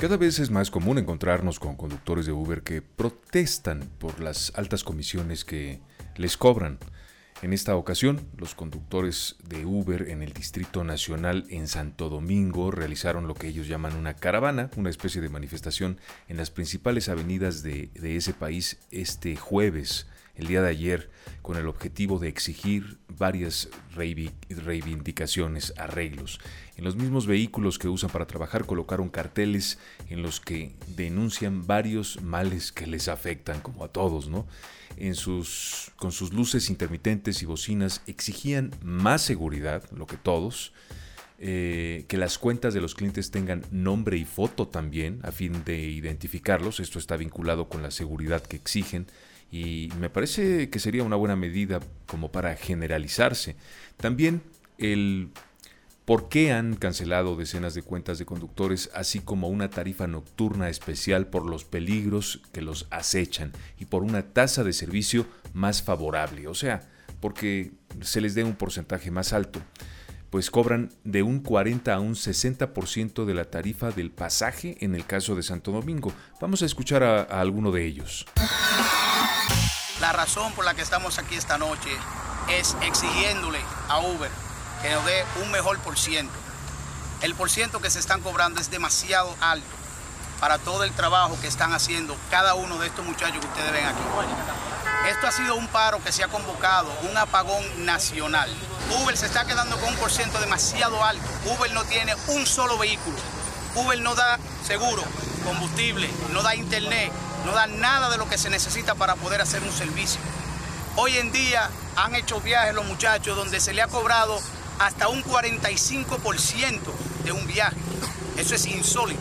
Cada vez es más común encontrarnos con conductores de Uber que protestan por las altas comisiones que les cobran. En esta ocasión, los conductores de Uber en el Distrito Nacional en Santo Domingo realizaron lo que ellos llaman una caravana, una especie de manifestación en las principales avenidas de, ese país este jueves el día de ayer con el objetivo de exigir varias reivindicaciones, arreglos. En los mismos vehículos que usan para trabajar colocaron carteles en los que denuncian varios males que les afectan, como a todos, ¿no? En sus, con sus luces intermitentes y bocinas exigían más seguridad, lo que todos, eh, que las cuentas de los clientes tengan nombre y foto también, a fin de identificarlos. Esto está vinculado con la seguridad que exigen y me parece que sería una buena medida como para generalizarse. También el por qué han cancelado decenas de cuentas de conductores, así como una tarifa nocturna especial por los peligros que los acechan y por una tasa de servicio más favorable, o sea, porque se les dé un porcentaje más alto, pues cobran de un 40 a un 60% de la tarifa del pasaje en el caso de Santo Domingo. Vamos a escuchar a, a alguno de ellos. La razón por la que estamos aquí esta noche es exigiéndole a Uber que nos dé un mejor por ciento. El por ciento que se están cobrando es demasiado alto para todo el trabajo que están haciendo cada uno de estos muchachos que ustedes ven aquí. Esto ha sido un paro que se ha convocado, un apagón nacional. Uber se está quedando con un por ciento demasiado alto. Uber no tiene un solo vehículo. Uber no da seguro, combustible, no da internet, no da nada de lo que se necesita para poder hacer un servicio. Hoy en día han hecho viajes los muchachos donde se le ha cobrado hasta un 45% de un viaje. Eso es insólito.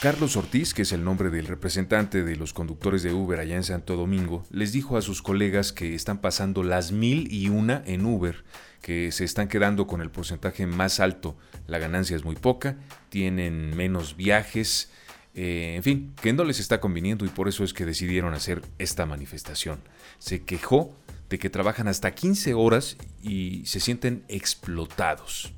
Carlos Ortiz, que es el nombre del representante de los conductores de Uber allá en Santo Domingo, les dijo a sus colegas que están pasando las mil y una en Uber, que se están quedando con el porcentaje más alto. La ganancia es muy poca, tienen menos viajes, eh, en fin, que no les está conviniendo y por eso es que decidieron hacer esta manifestación. Se quejó de que trabajan hasta 15 horas y se sienten explotados.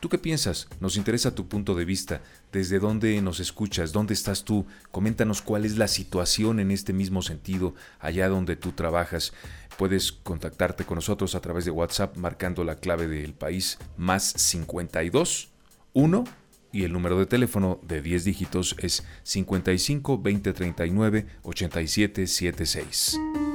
¿Tú qué piensas? Nos interesa tu punto de vista. ¿Desde dónde nos escuchas? ¿Dónde estás tú? Coméntanos cuál es la situación en este mismo sentido allá donde tú trabajas. Puedes contactarte con nosotros a través de WhatsApp marcando la clave del país más 52 1 y el número de teléfono de 10 dígitos es 55 20 39 87 76.